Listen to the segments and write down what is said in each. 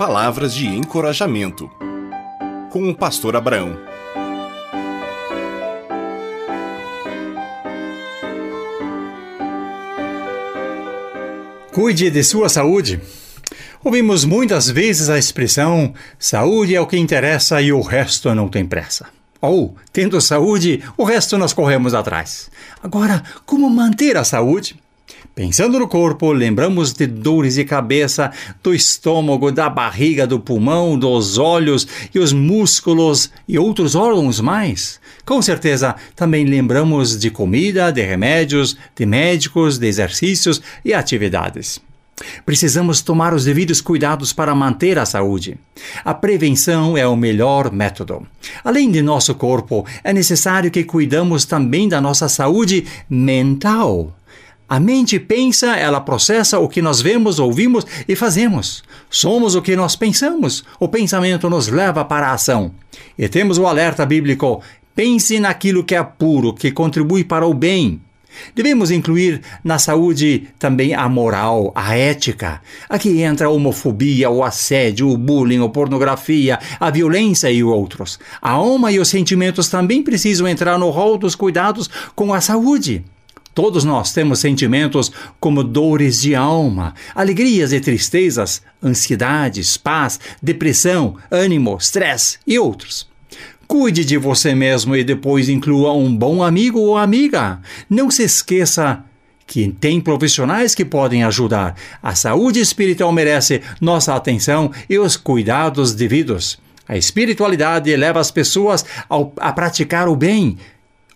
Palavras de encorajamento. Com o pastor Abraão. Cuide de sua saúde. Ouvimos muitas vezes a expressão saúde é o que interessa e o resto não tem pressa. Ou, tendo saúde, o resto nós corremos atrás. Agora, como manter a saúde? Pensando no corpo, lembramos de dores de cabeça, do estômago, da barriga, do pulmão, dos olhos e os músculos e outros órgãos mais. Com certeza, também lembramos de comida, de remédios, de médicos, de exercícios e atividades. Precisamos tomar os devidos cuidados para manter a saúde. A prevenção é o melhor método. Além de nosso corpo, é necessário que cuidamos também da nossa saúde mental. A mente pensa, ela processa o que nós vemos, ouvimos e fazemos. Somos o que nós pensamos. O pensamento nos leva para a ação. E temos o alerta bíblico: pense naquilo que é puro, que contribui para o bem. Devemos incluir na saúde também a moral, a ética. Aqui entra a homofobia, o assédio, o bullying, a pornografia, a violência e outros. A alma e os sentimentos também precisam entrar no rol dos cuidados com a saúde. Todos nós temos sentimentos como dores de alma, alegrias e tristezas, ansiedades, paz, depressão, ânimo, stress e outros. Cuide de você mesmo e depois inclua um bom amigo ou amiga. Não se esqueça que tem profissionais que podem ajudar. A saúde espiritual merece nossa atenção e os cuidados devidos. A espiritualidade leva as pessoas ao, a praticar o bem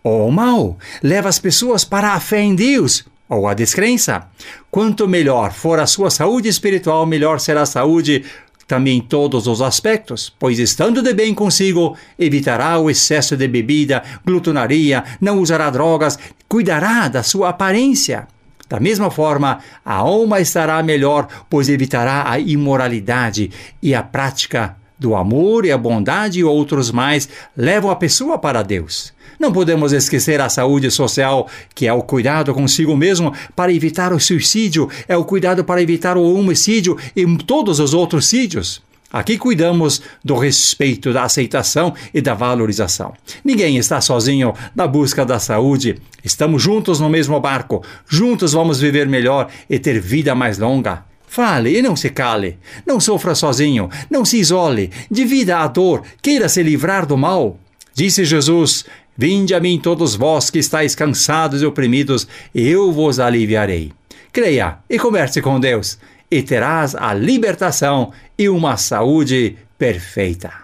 ou o mal, leva as pessoas para a fé em Deus ou a descrença. Quanto melhor for a sua saúde espiritual, melhor será a saúde também em todos os aspectos, pois estando de bem consigo, evitará o excesso de bebida, glutonaria, não usará drogas, cuidará da sua aparência. Da mesma forma, a alma estará melhor, pois evitará a imoralidade e a prática do amor e a bondade e outros mais levam a pessoa para Deus. Não podemos esquecer a saúde social, que é o cuidado consigo mesmo para evitar o suicídio, é o cuidado para evitar o homicídio e todos os outros sítios. Aqui cuidamos do respeito, da aceitação e da valorização. Ninguém está sozinho na busca da saúde. Estamos juntos no mesmo barco. Juntos vamos viver melhor e ter vida mais longa. Fale e não se cale. Não sofra sozinho. Não se isole. Divida a dor. Queira se livrar do mal. Disse Jesus: Vinde a mim todos vós que estáis cansados e oprimidos, e eu vos aliviarei. Creia e converse com Deus, e terás a libertação e uma saúde perfeita.